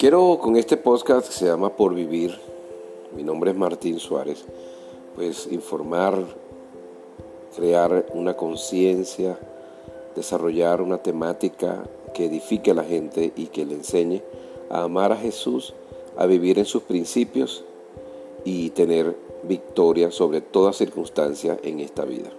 Quiero con este podcast que se llama Por Vivir, mi nombre es Martín Suárez, pues informar, crear una conciencia, desarrollar una temática que edifique a la gente y que le enseñe a amar a Jesús, a vivir en sus principios y tener victoria sobre toda circunstancia en esta vida.